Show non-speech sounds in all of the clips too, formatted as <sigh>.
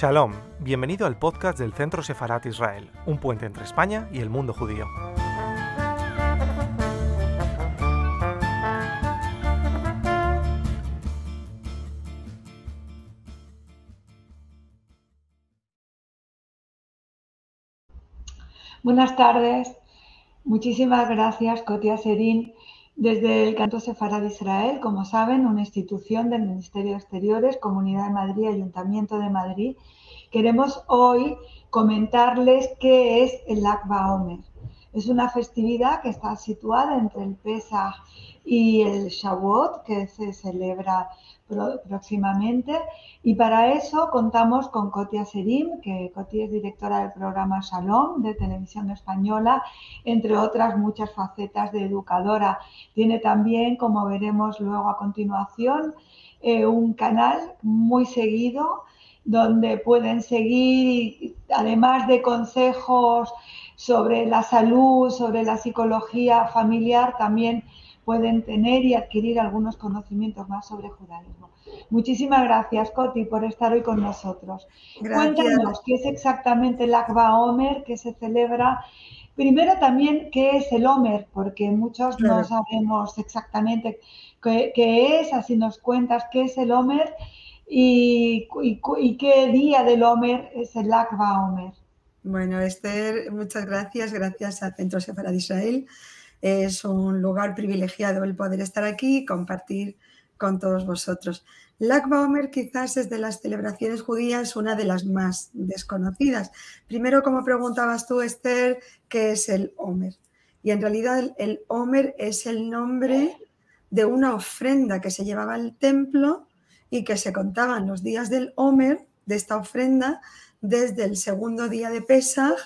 Shalom, bienvenido al podcast del Centro Sefarat Israel, un puente entre España y el mundo judío. Buenas tardes, muchísimas gracias Kotia Serín desde el Canto Sefarad Israel, como saben, una institución del Ministerio de Exteriores, Comunidad de Madrid, Ayuntamiento de Madrid, queremos hoy comentarles qué es el Akba Omer. Es una festividad que está situada entre el Pesach y el Shavuot, que se celebra próximamente. Y para eso contamos con Kotia Serim, que Kotia es directora del programa Shalom de Televisión Española, entre otras muchas facetas de educadora. Tiene también, como veremos luego a continuación, eh, un canal muy seguido donde pueden seguir, además de consejos sobre la salud, sobre la psicología familiar, también pueden tener y adquirir algunos conocimientos más sobre judaísmo. Muchísimas gracias, Coti, por estar hoy con nosotros. Cuéntanos qué es exactamente el Akba Omer que se celebra. Primero también qué es el Omer, porque muchos no sabemos exactamente qué, es, así nos cuentas qué es el Omer y, qué día del Omer es el Akba Omer. Bueno, Esther, muchas gracias, gracias a Centro Separado de Israel es un lugar privilegiado el poder estar aquí y compartir con todos vosotros. Lag Baomer quizás es de las celebraciones judías una de las más desconocidas. Primero, como preguntabas tú, Esther, ¿qué es el Omer? Y en realidad el Omer es el nombre de una ofrenda que se llevaba al templo y que se contaban los días del Omer, de esta ofrenda, desde el segundo día de Pesach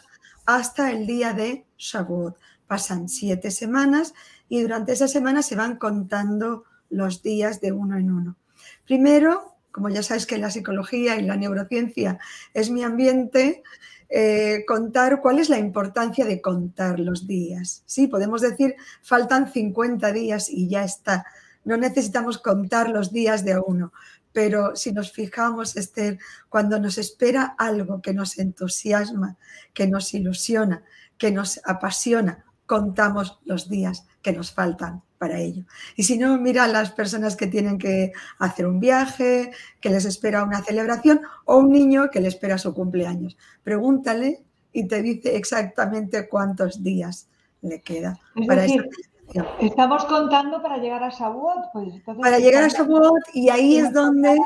hasta el día de Shavuot pasan siete semanas y durante esa semana se van contando los días de uno en uno. Primero, como ya sabes que la psicología y la neurociencia es mi ambiente, eh, contar cuál es la importancia de contar los días. Sí, podemos decir, faltan 50 días y ya está. No necesitamos contar los días de uno, pero si nos fijamos, Esther, cuando nos espera algo que nos entusiasma, que nos ilusiona, que nos apasiona, contamos los días que nos faltan para ello. Y si no, mira a las personas que tienen que hacer un viaje, que les espera una celebración o un niño que le espera su cumpleaños. Pregúntale y te dice exactamente cuántos días le queda para esa Estamos contando para llegar a Shavuot. Pues, para llegar a Shavuot y ahí es donde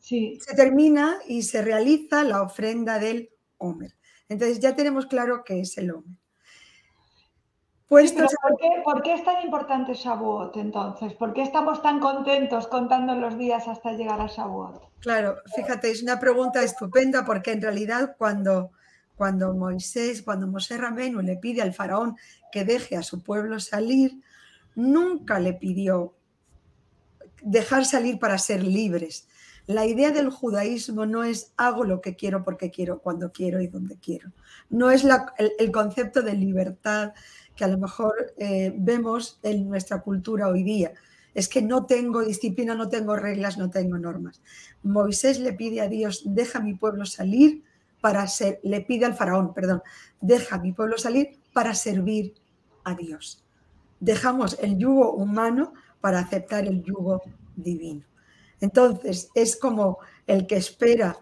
se termina y se realiza la ofrenda del Homer. Entonces ya tenemos claro qué es el Homer. Pues ¿por, qué, es tan importante Shavuot entonces? ¿Por qué estamos tan contentos contando los días hasta llegar a Shavuot? Claro, fíjate, es una pregunta estupenda porque en realidad cuando, cuando Moisés, cuando Mosé Rameno le pide al faraón que deje a su pueblo salir, nunca le pidió dejar salir para ser libres. La idea del judaísmo no es hago lo que quiero porque quiero, cuando quiero y donde quiero. No es el concepto de libertad que a lo mejor eh, vemos en nuestra cultura hoy día. Es que no tengo disciplina, no tengo reglas, no tengo normas. Moisés le pide a Dios, deja a mi pueblo salir para ser, le pide al faraón, perdón, deja a mi pueblo salir para servir a Dios. Dejamos el yugo humano para aceptar el yugo divino. Entonces, es como el que espera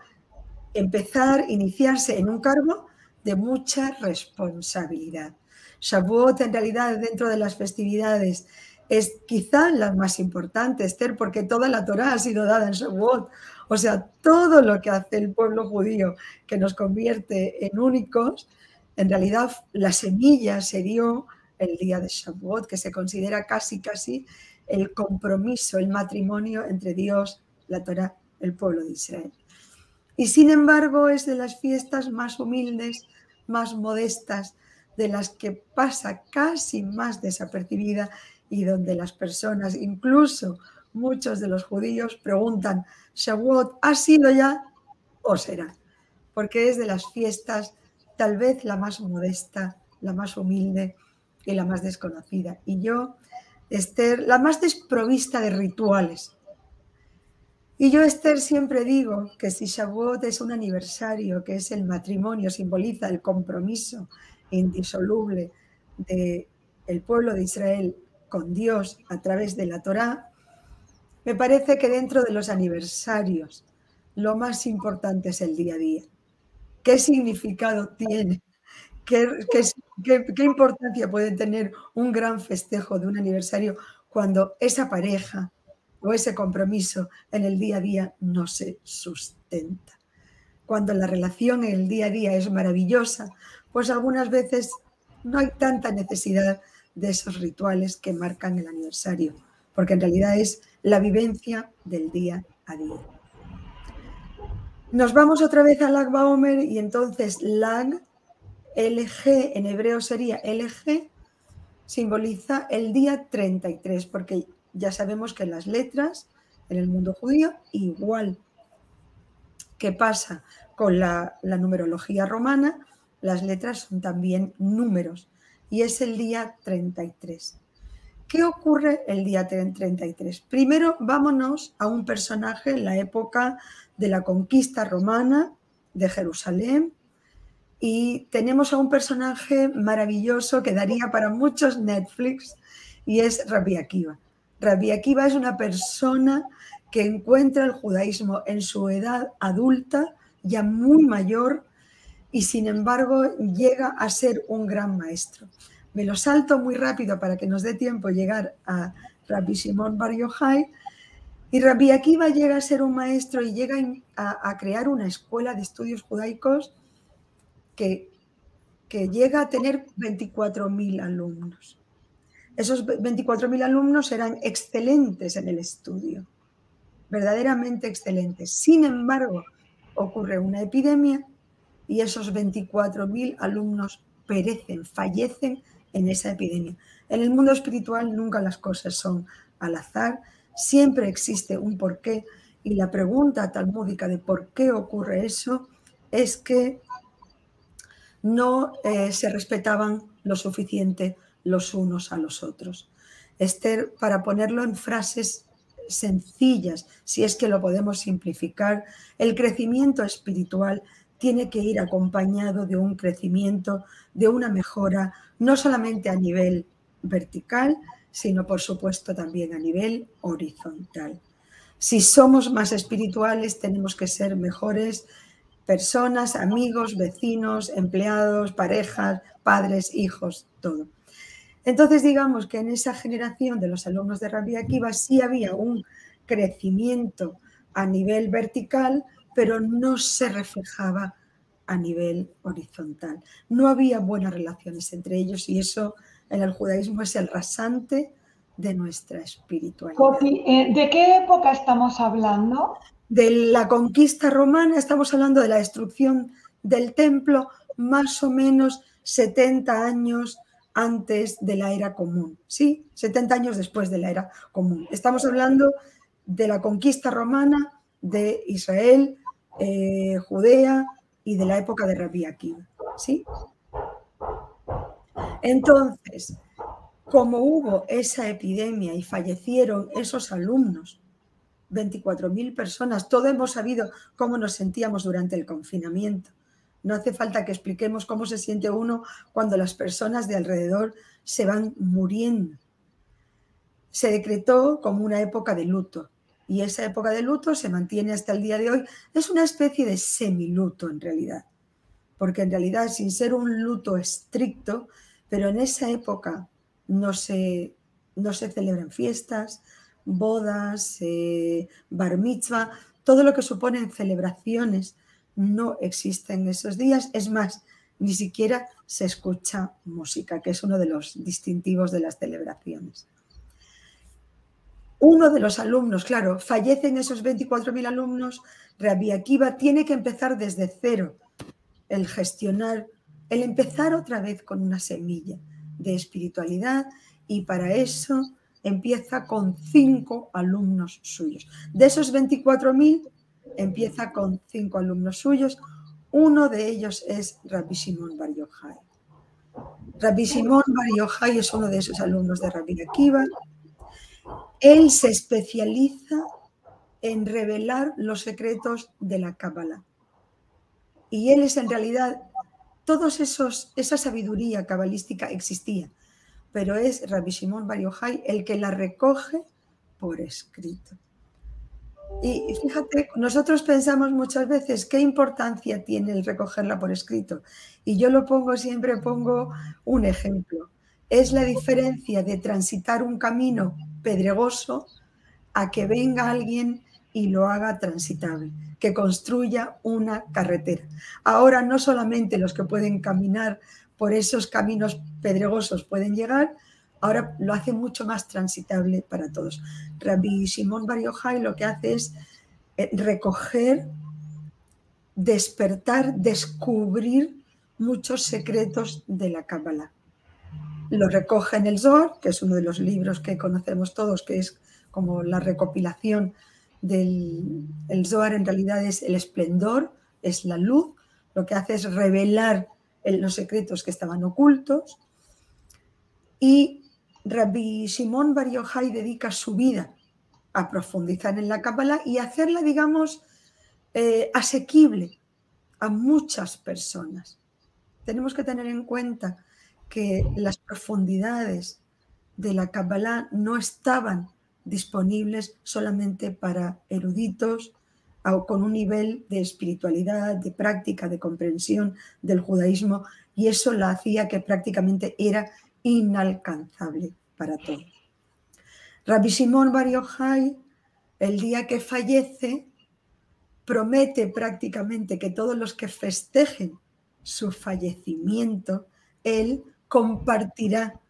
empezar, iniciarse en un cargo de mucha responsabilidad. Shavuot en realidad dentro de las festividades es quizá la más importante, Esther, porque toda la Torah ha sido dada en Shavuot. O sea, todo lo que hace el pueblo judío que nos convierte en únicos, en realidad la semilla se dio el día de Shavuot, que se considera casi, casi el compromiso, el matrimonio entre Dios, la Torah, el pueblo de Israel. Y sin embargo es de las fiestas más humildes, más modestas, de las que pasa casi más desapercibida y donde las personas, incluso muchos de los judíos, preguntan, ¿Shavuot ha sido ya o será? Porque es de las fiestas tal vez la más modesta, la más humilde y la más desconocida. Y yo, Esther, la más desprovista de rituales. Y yo, Esther, siempre digo que si Shavuot es un aniversario, que es el matrimonio, simboliza el compromiso indisoluble del el pueblo de Israel con Dios a través de la Torá, me parece que dentro de los aniversarios lo más importante es el día a día. ¿Qué significado tiene? ¿Qué, importancia puede tener un gran festejo de un aniversario cuando esa pareja o ese compromiso en el día a día no se sustenta? Cuando la relación en el día a día es maravillosa, pues algunas veces no hay tanta necesidad de esos rituales que marcan el aniversario, porque en realidad es la vivencia del día a día. Nos vamos otra vez a Lag Baomer y entonces Lag, LG, en hebreo sería LG, simboliza el día 33, porque ya sabemos que las letras en el mundo judío, igual que pasa con la, la numerología romana, las letras son también números y es el día 33. ¿Qué ocurre el día 33? Primero vámonos a un personaje en la época de la conquista romana de Jerusalén y tenemos a un personaje maravilloso que daría para muchos Netflix y es Rabbi Akiva. Rabbi Akiva es una persona que encuentra el judaísmo en su edad adulta, ya muy mayor, y sin embargo llega a ser un gran maestro. Me lo salto muy rápido para que nos dé tiempo llegar a Rabbi Simón Bar Yochai. Y Rabbi Akiva llega a ser un maestro y llega a, crear una escuela de estudios judaicos que, que llega a tener 24.000 alumnos. Esos 24.000 alumnos eran excelentes en el estudio, verdaderamente excelentes. Sin embargo, ocurre una epidemia y esos 24.000 alumnos perecen, fallecen en esa epidemia. En el mundo espiritual nunca las cosas son al azar, siempre existe un porqué y la pregunta talmúdica de por qué ocurre eso es que no eh, se respetaban lo suficiente los unos a los otros. Esther, para ponerlo en frases sencillas, si es que lo podemos simplificar, el crecimiento espiritual tiene que ir acompañado de un crecimiento, de una mejora, no solamente a nivel vertical, sino por supuesto también a nivel horizontal. Si somos más espirituales, tenemos que ser mejores personas, amigos, vecinos, empleados, parejas, padres, hijos, todo. Entonces, digamos que en esa generación de los alumnos de Rabbi Akiva sí había un crecimiento a nivel vertical, pero no se reflejaba a nivel horizontal. No había buenas relaciones entre ellos y eso en el judaísmo es el rasante de nuestra espiritualidad. Eh, ¿De qué época estamos hablando? De la conquista romana, estamos hablando de la destrucción del templo más o menos 70 años antes de la era común, ¿sí? 70 años después de la era común. Estamos hablando de la conquista romana de Israel eh, Judea y de la época de Rabbi Akiva. ¿sí? Entonces, como hubo esa epidemia y fallecieron esos alumnos, 24.000 personas, todos hemos sabido cómo nos sentíamos durante el confinamiento. No hace falta que expliquemos cómo se siente uno cuando las personas de alrededor se van muriendo. Se decretó como una época de luto y esa época de luto se mantiene hasta el día de hoy. Es una especie de semiluto en realidad, porque en realidad sin ser un luto estricto, pero en esa época no se, no se celebran fiestas, bodas, eh, bar mitzvah, todo lo que suponen celebraciones no existe en esos días. Es más, ni siquiera se escucha música, que es uno de los distintivos de las celebraciones uno de los alumnos, claro, fallecen esos 24.000 alumnos, Rabbi Akiva tiene que empezar desde cero el gestionar, el empezar otra vez con una semilla de espiritualidad y para eso empieza con cinco alumnos suyos. De esos 24.000 empieza con cinco alumnos suyos. Uno de ellos es Rabbi Simón Bar Yochai. Rabbi Simón Bar Yochai es uno de esos alumnos de Rabbi Akiva él se especializa en revelar los secretos de la Kabbalah. Y él es en realidad, todos esos, esa sabiduría cabalística existía, pero es Rabbi Shimon Bar el que la recoge por escrito. Y fíjate, nosotros pensamos muchas veces qué importancia tiene el recogerla por escrito. Y yo lo pongo, siempre pongo un ejemplo. Es la diferencia de transitar un camino pedregoso a que venga alguien y lo haga transitable, que construya una carretera. Ahora no solamente los que pueden caminar por esos caminos pedregosos pueden llegar, ahora lo hace mucho más transitable para todos. Rabbi Simón Bar lo que hace es eh, recoger, despertar, descubrir muchos secretos de la Cábala. Lo recoge en el Zohar, que es uno de los libros que conocemos todos, que es como la recopilación del el Zohar en realidad es el esplendor, es la luz, lo que hace es revelar los secretos que estaban ocultos. Y Rabbi Simón Bar dedica su vida a profundizar en la Kabbalah y hacerla, digamos, eh, asequible a muchas personas. Tenemos que tener en cuenta que las profundidades de la Kabbalah no estaban disponibles solamente para eruditos o con un nivel de espiritualidad, de práctica, de comprensión del judaísmo, y eso la hacía que prácticamente era inalcanzable para todos. Rabbi Simón Bar el día que fallece, promete prácticamente que todos los que festejen su fallecimiento, él compartirá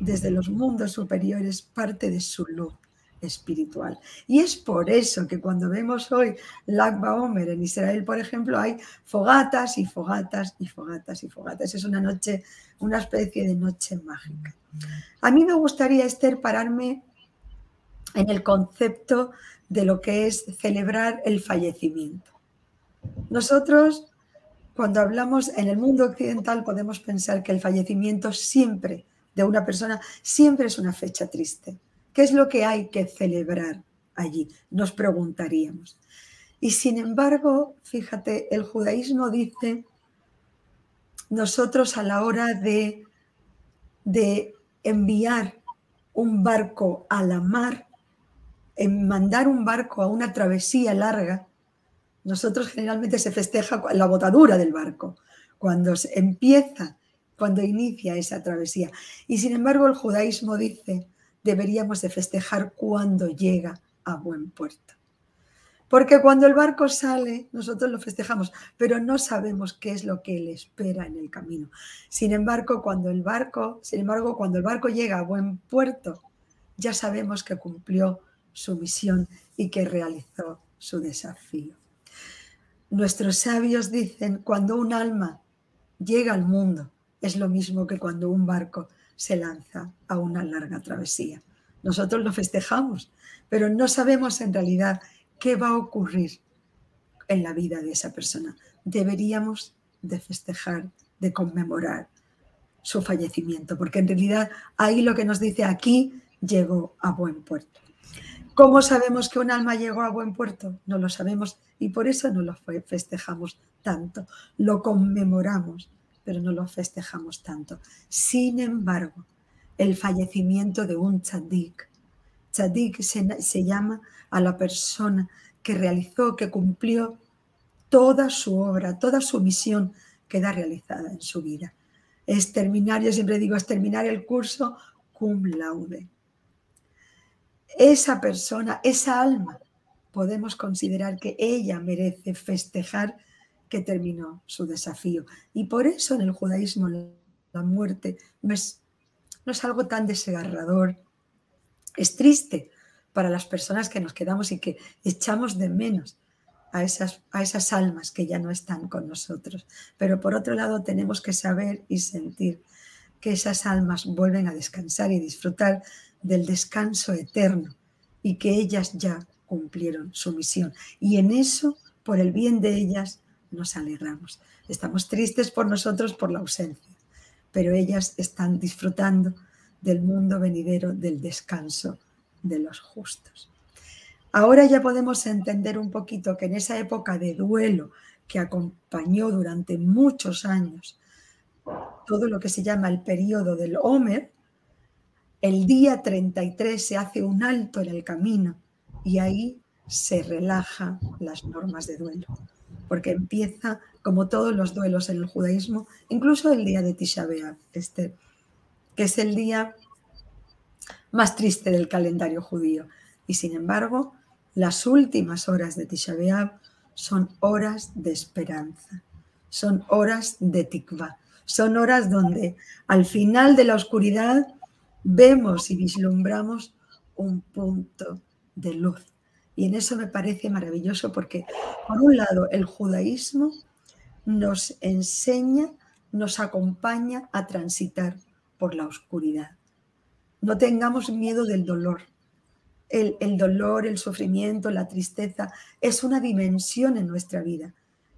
desde los mundos superiores parte de su luz espiritual. Y es por eso que cuando vemos hoy Lag Omer en Israel, por ejemplo, hay fogatas y fogatas y fogatas y fogatas. Es una noche, una especie de noche mágica. A mí me gustaría, Esther, pararme en el concepto de lo que es celebrar el fallecimiento. Nosotros, cuando hablamos en el mundo occidental, podemos pensar que el fallecimiento siempre de una persona siempre es una fecha triste ¿Qué es lo que hay que celebrar allí? Nos preguntaríamos. Y sin embargo, fíjate, el judaísmo dice, nosotros a la hora de, de enviar un barco a la mar, en mandar un barco a una travesía larga, nosotros generalmente se festeja la botadura del barco, cuando se empieza, cuando inicia esa travesía. Y sin embargo el judaísmo dice, deberíamos de festejar cuando llega a buen puerto. Porque cuando el barco sale, nosotros lo festejamos, pero no sabemos qué es lo que le espera en el camino. Sin embargo, cuando el barco, sin embargo, cuando el barco llega a buen puerto, ya sabemos que cumplió su misión y que realizó su desafío. Nuestros sabios dicen, cuando un alma llega al mundo, es lo mismo que cuando un barco se lanza a una larga travesía. Nosotros lo festejamos, pero no sabemos en realidad qué va a ocurrir en la vida de esa persona. Deberíamos de festejar, de conmemorar su fallecimiento, porque en realidad ahí lo que nos dice aquí llegó a buen puerto. ¿Cómo sabemos que un alma llegó a buen puerto? No lo sabemos y por eso no lo festejamos tanto, lo conmemoramos pero no lo festejamos tanto. Sin embargo, el fallecimiento de un tzadik, tzadik se, llama a la persona que realizó, que cumplió toda su obra, toda su misión queda realizada en su vida. Es terminar, yo siempre digo, es terminar el curso cum laude. Esa persona, esa alma, podemos considerar que ella merece festejar que terminó su desafío. Y por eso en el judaísmo la muerte no es, no es algo tan desgarrador, es triste para las personas que nos quedamos y que echamos de menos a esas, a esas almas que ya no están con nosotros. Pero por otro lado tenemos que saber y sentir que esas almas vuelven a descansar y disfrutar del descanso eterno y que ellas ya cumplieron su misión. Y en eso, por el bien de ellas, nos alegramos. Estamos tristes por nosotros por la ausencia, pero ellas están disfrutando del mundo venidero, del descanso de los justos. Ahora ya podemos entender un poquito que en esa época de duelo que acompañó durante muchos años todo lo que se llama el periodo del Homer, el día 33 se hace un alto en el camino y ahí se relajan las normas de duelo, porque empieza, como todos los duelos en el judaísmo, incluso el día de Tisha este, que es el día más triste del calendario judío. Y sin embargo, las últimas horas de Tisha son horas de esperanza, son horas de tikva, son horas donde al final de la oscuridad vemos y vislumbramos un punto de luz. Y en eso me parece maravilloso porque, por un lado, el judaísmo nos enseña, nos acompaña a transitar por la oscuridad. No tengamos miedo del dolor. El, el, dolor, el sufrimiento, la tristeza es una dimensión en nuestra vida,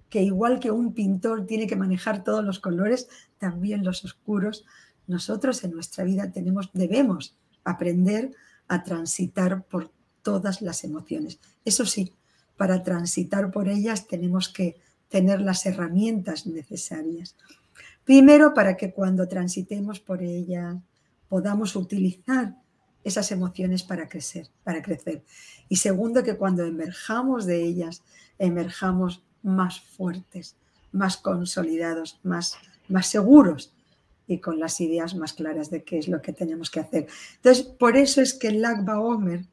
que igual que un pintor tiene que manejar todos los colores, también los oscuros, nosotros en nuestra vida tenemos, debemos aprender a transitar por todas las emociones. Eso sí, para transitar por ellas tenemos que tener las herramientas necesarias. Primero, para que cuando transitemos por ellas podamos utilizar esas emociones para crecer, para crecer. Y segundo, que cuando emerjamos de ellas, emerjamos más fuertes, más consolidados, más, más seguros y con las ideas más claras de qué es lo que tenemos que hacer. Entonces, por eso es que el Lagba Omer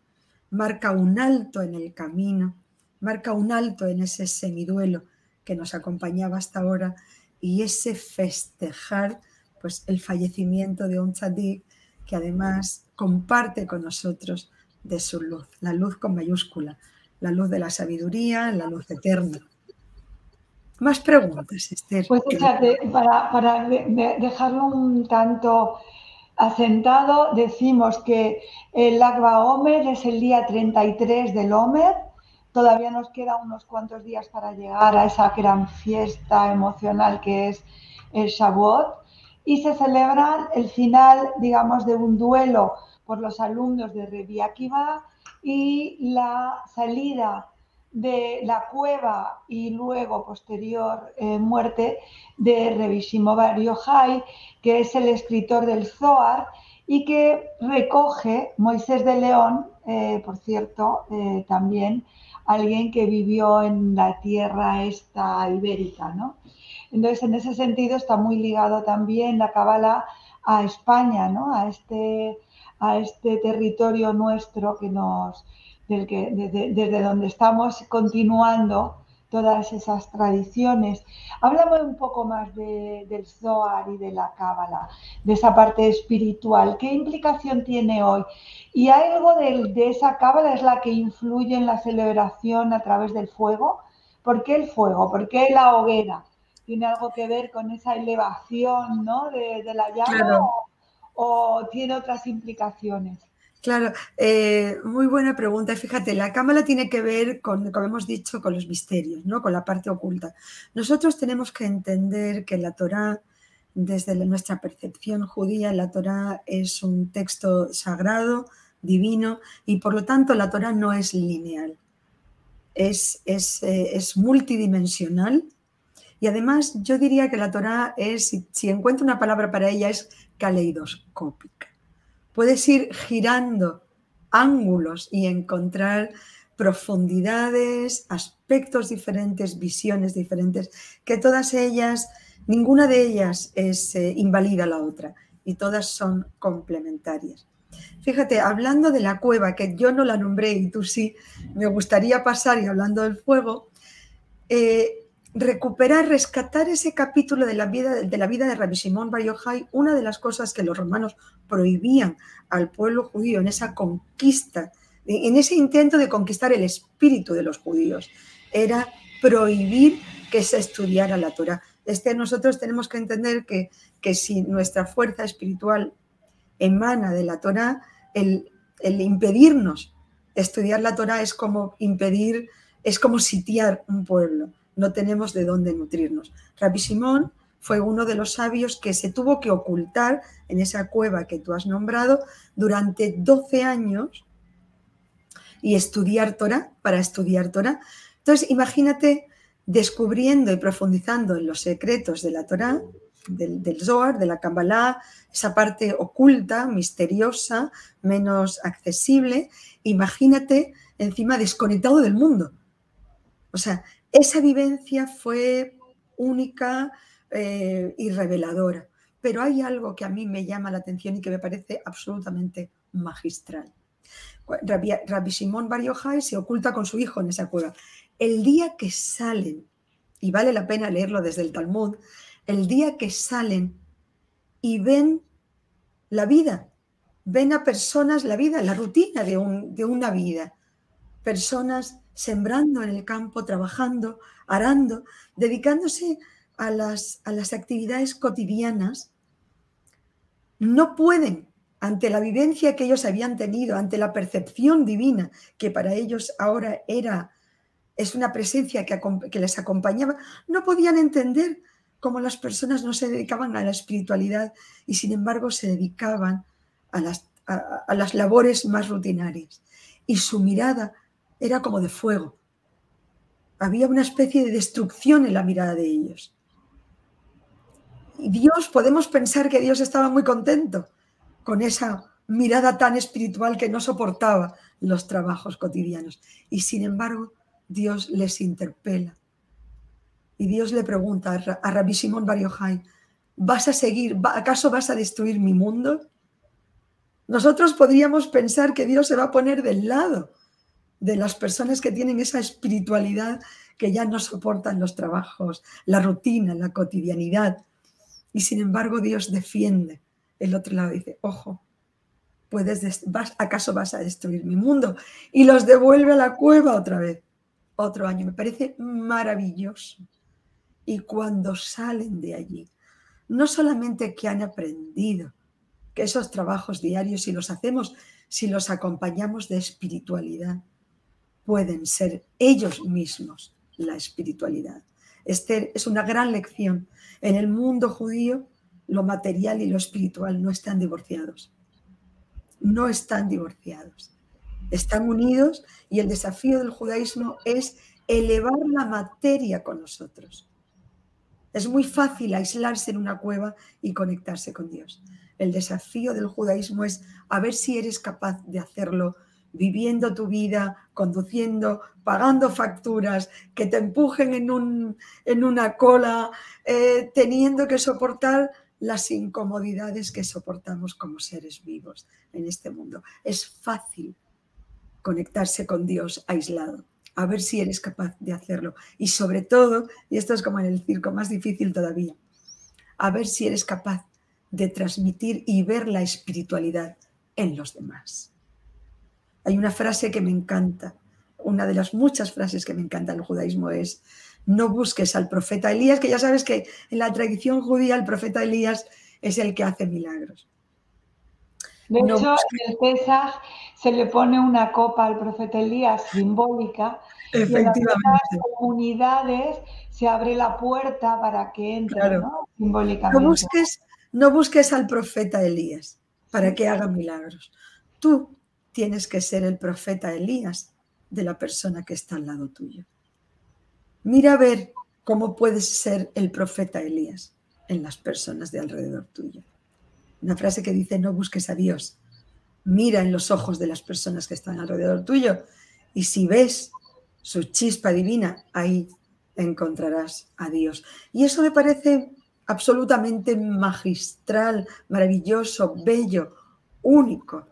marca un alto en el camino, marca un alto en ese semiduelo que nos acompañaba hasta ahora y ese festejar pues el fallecimiento de un tzadik que además comparte con nosotros de su luz, la luz con mayúscula, la luz de la sabiduría, la luz eterna. Más preguntas, Esther. Pues para, para dejarlo un tanto asentado, decimos que el Agba Omer es el día 33 del Omer. Todavía nos queda unos cuantos días para llegar a esa gran fiesta emocional que es el Shavuot. Y se celebra el final, digamos, de un duelo por los alumnos de Rebi Akiva y la salida de la cueva y luego posterior eh, muerte de Rebi Bar Yochai, que es el escritor del Zohar y que recoge Moisés de León, eh, por cierto, eh, también alguien que vivió en la tierra esta ibérica, ¿no? Entonces, en ese sentido está muy ligado también la cábala a España, ¿no? A este, a este territorio nuestro que nos, del que, desde, donde estamos continuando todas esas tradiciones. Háblame un poco más del Zohar y de la Cábala, de esa parte espiritual. ¿Qué implicación tiene hoy? ¿Y algo de, esa Cábala es la que influye en la celebración a través del fuego? ¿Por qué el fuego? ¿Por qué la hoguera? ¿Tiene algo que ver con esa elevación ¿no? de, la llama o tiene otras implicaciones? Claro, eh, muy buena pregunta. Fíjate, la cámara tiene que ver con, como hemos dicho, con los misterios, ¿no? con la parte oculta. Nosotros tenemos que entender que la Torá, desde nuestra percepción judía, la Torá es un texto sagrado, divino, y por lo tanto la Torá no es lineal, es, es, eh, es multidimensional. Y además yo diría que la Torá es, si, si encuentro una palabra para ella, es caleidoscópica puedes ir girando ángulos y encontrar profundidades, aspectos diferentes, visiones diferentes, que todas ellas, ninguna de ellas es eh, invalida la otra y todas son complementarias. Fíjate, hablando de la cueva, que yo no la nombré y tú sí, me gustaría pasar y hablando del fuego, eh, recuperar, rescatar ese capítulo de la vida de, la vida de Rabbi Shimon Bar Yochai, una de las cosas que los romanos prohibían al pueblo judío en esa conquista, en ese intento de conquistar el espíritu de los judíos, era prohibir que se estudiara la Torah. Este, nosotros tenemos que entender que, que si nuestra fuerza espiritual emana de la Torah, el, el impedirnos estudiar la Torah es como impedir, es como sitiar un pueblo no tenemos de dónde nutrirnos. Rabbi Simón fue uno de los sabios que se tuvo que ocultar en esa cueva que tú has nombrado durante 12 años y estudiar Torah, para estudiar Torah. Entonces, imagínate descubriendo y profundizando en los secretos de la Torah, del, Zohar, de la Kabbalah, esa parte oculta, misteriosa, menos accesible. Imagínate encima desconectado del mundo. O sea, esa vivencia fue única eh, y reveladora. Pero hay algo que a mí me llama la atención y que me parece absolutamente magistral. Rabbi, Shimon Bar se oculta con su hijo en esa cueva. El día que salen, y vale la pena leerlo desde el Talmud, el día que salen y ven la vida, ven a personas la vida, la rutina de, un, de una vida, personas sembrando en el campo, trabajando, arando, dedicándose a las, a las actividades cotidianas, no pueden, ante la vivencia que ellos habían tenido, ante la percepción divina que para ellos ahora era, es una presencia que, les acompañaba, no podían entender cómo las personas no se dedicaban a la espiritualidad y sin embargo se dedicaban a las, a las labores más rutinarias. Y su mirada era como de fuego. Había una especie de destrucción en la mirada de ellos. Y Dios, podemos pensar que Dios estaba muy contento con esa mirada tan espiritual que no soportaba los trabajos cotidianos. Y sin embargo, Dios les interpela. Y Dios le pregunta a Rabbi Simón Bar ¿vas a seguir, acaso vas a destruir mi mundo? Nosotros podríamos pensar que Dios se va a poner del lado de las personas que tienen esa espiritualidad que ya no soportan los trabajos, la rutina, la cotidianidad. Y sin embargo Dios defiende. El otro lado dice, ojo, puedes vas, ¿acaso vas a destruir mi mundo? Y los devuelve a la cueva otra vez, otro año. Me parece maravilloso. Y cuando salen de allí, no solamente que han aprendido que esos trabajos diarios, si los hacemos, si los acompañamos de espiritualidad, pueden ser ellos mismos la espiritualidad. Esther es una gran lección. En el mundo judío, lo material y lo espiritual no están divorciados. No están divorciados. Están unidos y el desafío del judaísmo es elevar la materia con nosotros. Es muy fácil aislarse en una cueva y conectarse con Dios. El desafío del judaísmo es a ver si eres capaz de hacerlo viviendo tu vida, conduciendo, pagando facturas, que te empujen en, un, en una cola, eh, teniendo que soportar las incomodidades que soportamos como seres vivos en este mundo. Es fácil conectarse con Dios aislado. A ver si eres capaz de hacerlo. Y sobre todo, y esto es como en el circo, más difícil todavía, a ver si eres capaz de transmitir y ver la espiritualidad en los demás. Hay una frase que me encanta, una de las muchas frases que me encanta en el judaísmo es, no busques al profeta Elías, que ya sabes que en la tradición judía el profeta Elías es el que hace milagros. De hecho, en el Pesaj se le pone una copa al profeta Elías simbólica. Efectivamente. Y en las comunidades se abre la puerta para que entre, ¿no? Simbólicamente. No busques, no busques al profeta Elías para que haga milagros. Tú tienes que ser el profeta Elías de la persona que está al lado tuyo. Mira a ver cómo puedes ser el profeta Elías en las personas de alrededor tuyo. Una frase que dice, no busques a Dios, mira en los ojos de las personas que están alrededor tuyo y si ves su chispa divina, ahí encontrarás a Dios. Y eso me parece absolutamente magistral, maravilloso, bello, único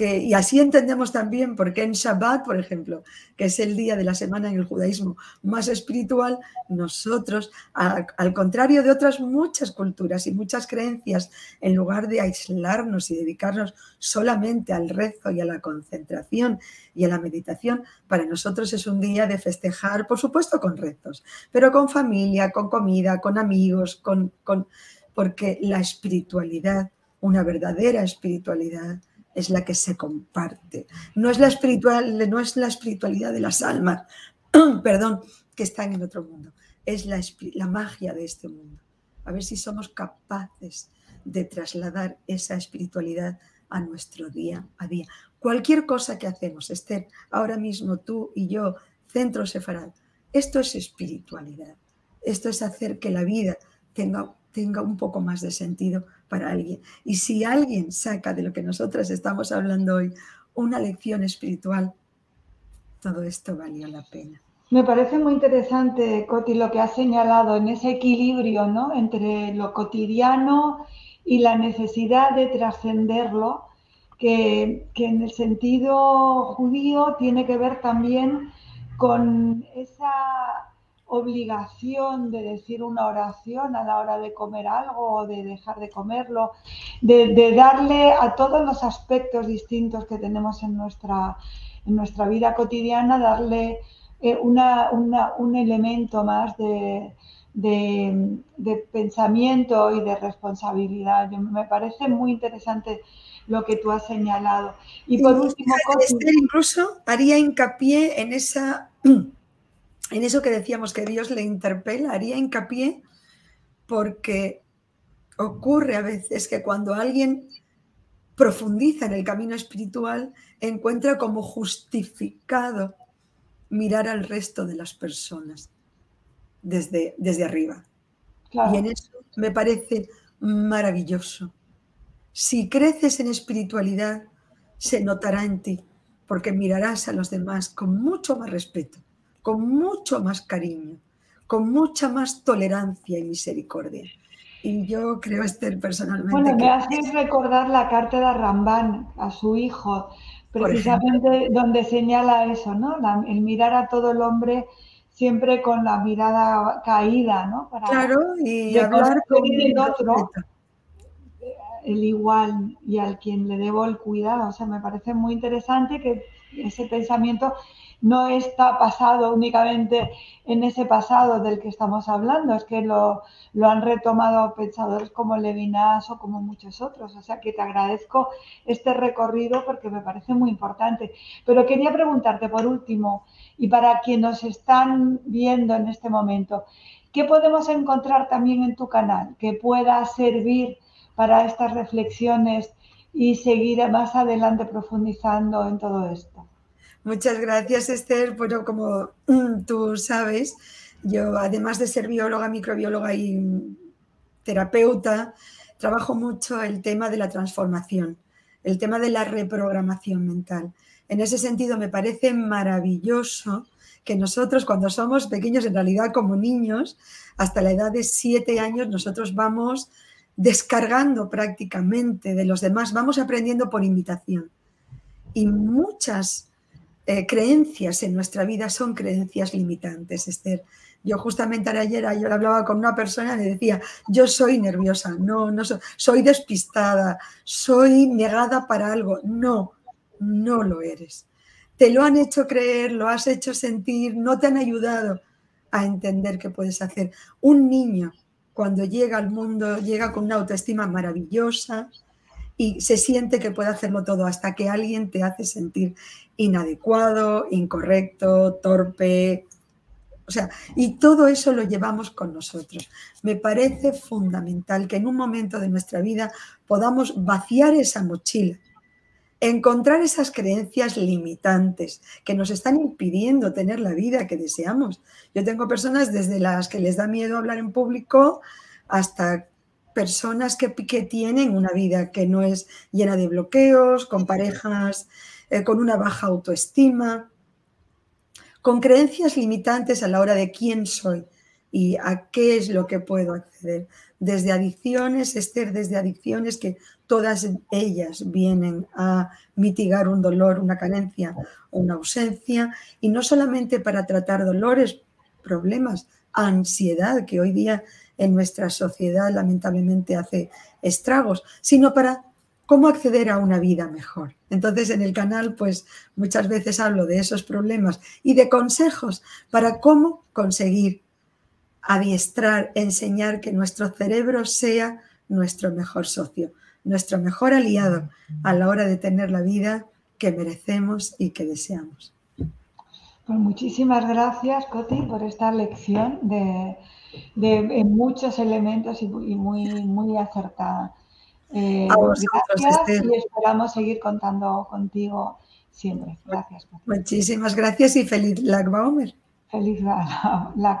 y así entendemos también por qué en Shabbat, por ejemplo, que es el día de la semana en el judaísmo más espiritual, nosotros, al contrario de otras muchas culturas y muchas creencias, en lugar de aislarnos y dedicarnos solamente al rezo y a la concentración y a la meditación, para nosotros es un día de festejar, por supuesto con rezos, pero con familia, con comida, con amigos, con porque la espiritualidad, una verdadera espiritualidad, es la que se comparte. No es la, espiritual, no es la espiritualidad de las almas, <clears throat> perdón, que están en otro mundo. Es la, la magia de este mundo. A ver si somos capaces de trasladar esa espiritualidad a nuestro día a día. Cualquier cosa que hacemos, Esther, ahora mismo tú y yo, Centro Sefarad, esto es espiritualidad. Esto es hacer que la vida tenga, tenga un poco más de sentido para alguien. Y si alguien saca de lo que nosotras estamos hablando hoy una lección espiritual, todo esto valió la pena. Me parece muy interesante, Coti, lo que has señalado en ese equilibrio ¿no? entre lo cotidiano y la necesidad de trascenderlo, que, que, en el sentido judío tiene que ver también con esa obligación de decir una oración a la hora de comer algo o de dejar de comerlo, de, darle a todos los aspectos distintos que tenemos en nuestra, en nuestra vida cotidiana, darle eh, una, un elemento más de, de, pensamiento y de responsabilidad. me parece muy interesante lo que tú has señalado. Y por último, incluso haría hincapié en esa en eso que decíamos que Dios le interpela, haría hincapié porque ocurre a veces que cuando alguien profundiza en el camino espiritual, encuentra como justificado mirar al resto de las personas desde, desde arriba. Y en eso me parece maravilloso. Si creces en espiritualidad, se notará en ti, porque mirarás a los demás con mucho más respeto con mucho más cariño, con mucha más tolerancia y misericordia. Y yo creo, Esther, personalmente. Bueno, me haces recordar la carta de Rambán a su hijo, precisamente donde señala eso, ¿no? el mirar a todo el hombre siempre con la mirada caída, ¿no? claro, y hablar con el otro, el igual y al quien le debo el cuidado. O sea, me parece muy interesante que ese pensamiento no está pasado únicamente en ese pasado del que estamos hablando, es que lo, han retomado pensadores como Levinas o como muchos otros. O sea que te agradezco este recorrido porque me parece muy importante. Pero quería preguntarte por último, y para quienes nos están viendo en este momento, ¿qué podemos encontrar también en tu canal que pueda servir para estas reflexiones y seguir más adelante profundizando en todo esto? Muchas gracias, Esther. Bueno, como tú sabes, yo además de ser bióloga, microbióloga y terapeuta, trabajo mucho el tema de la transformación, el tema de la reprogramación mental. En ese sentido, me parece maravilloso que nosotros cuando somos pequeños, en realidad como niños, hasta la edad de siete años, nosotros vamos descargando prácticamente de los demás, vamos aprendiendo por imitación. Y muchas eh, creencias en nuestra vida son creencias limitantes, Esther. Yo justamente ayer yo hablaba con una persona y le decía, yo soy nerviosa, no, no soy, soy despistada, soy negada para algo. No, no lo eres. Te lo han hecho creer, lo has hecho sentir, no te han ayudado a entender qué puedes hacer. Un niño, cuando llega al mundo, llega con una autoestima maravillosa, y se siente que puede hacerlo todo hasta que alguien te hace sentir inadecuado, incorrecto, torpe. O sea, y todo eso lo llevamos con nosotros. Me parece fundamental que en un momento de nuestra vida podamos vaciar esa mochila, encontrar esas creencias limitantes que nos están impidiendo tener la vida que deseamos. Yo tengo personas desde las que les da miedo hablar en público hasta personas que, tienen una vida que no es llena de bloqueos, con parejas eh, con una baja autoestima, con creencias limitantes a la hora de quién soy y a qué es lo que puedo acceder. Desde adicciones, Esther, desde adicciones que todas ellas vienen a mitigar un dolor, una carencia o una ausencia, y no solamente para tratar dolores, problemas, ansiedad, que hoy día en nuestra sociedad lamentablemente hace estragos, sino para cómo acceder a una vida mejor. Entonces en el canal pues muchas veces hablo de esos problemas y de consejos para cómo conseguir adiestrar, enseñar que nuestro cerebro sea nuestro mejor socio, nuestro mejor aliado a la hora de tener la vida que merecemos y que deseamos. Pues muchísimas gracias, Coti, por esta lección de, de, muchos elementos y, muy, muy acertada. Eh, gracias y esperamos seguir contando contigo siempre. Gracias. Muchísimas gracias y feliz Lag Feliz Lag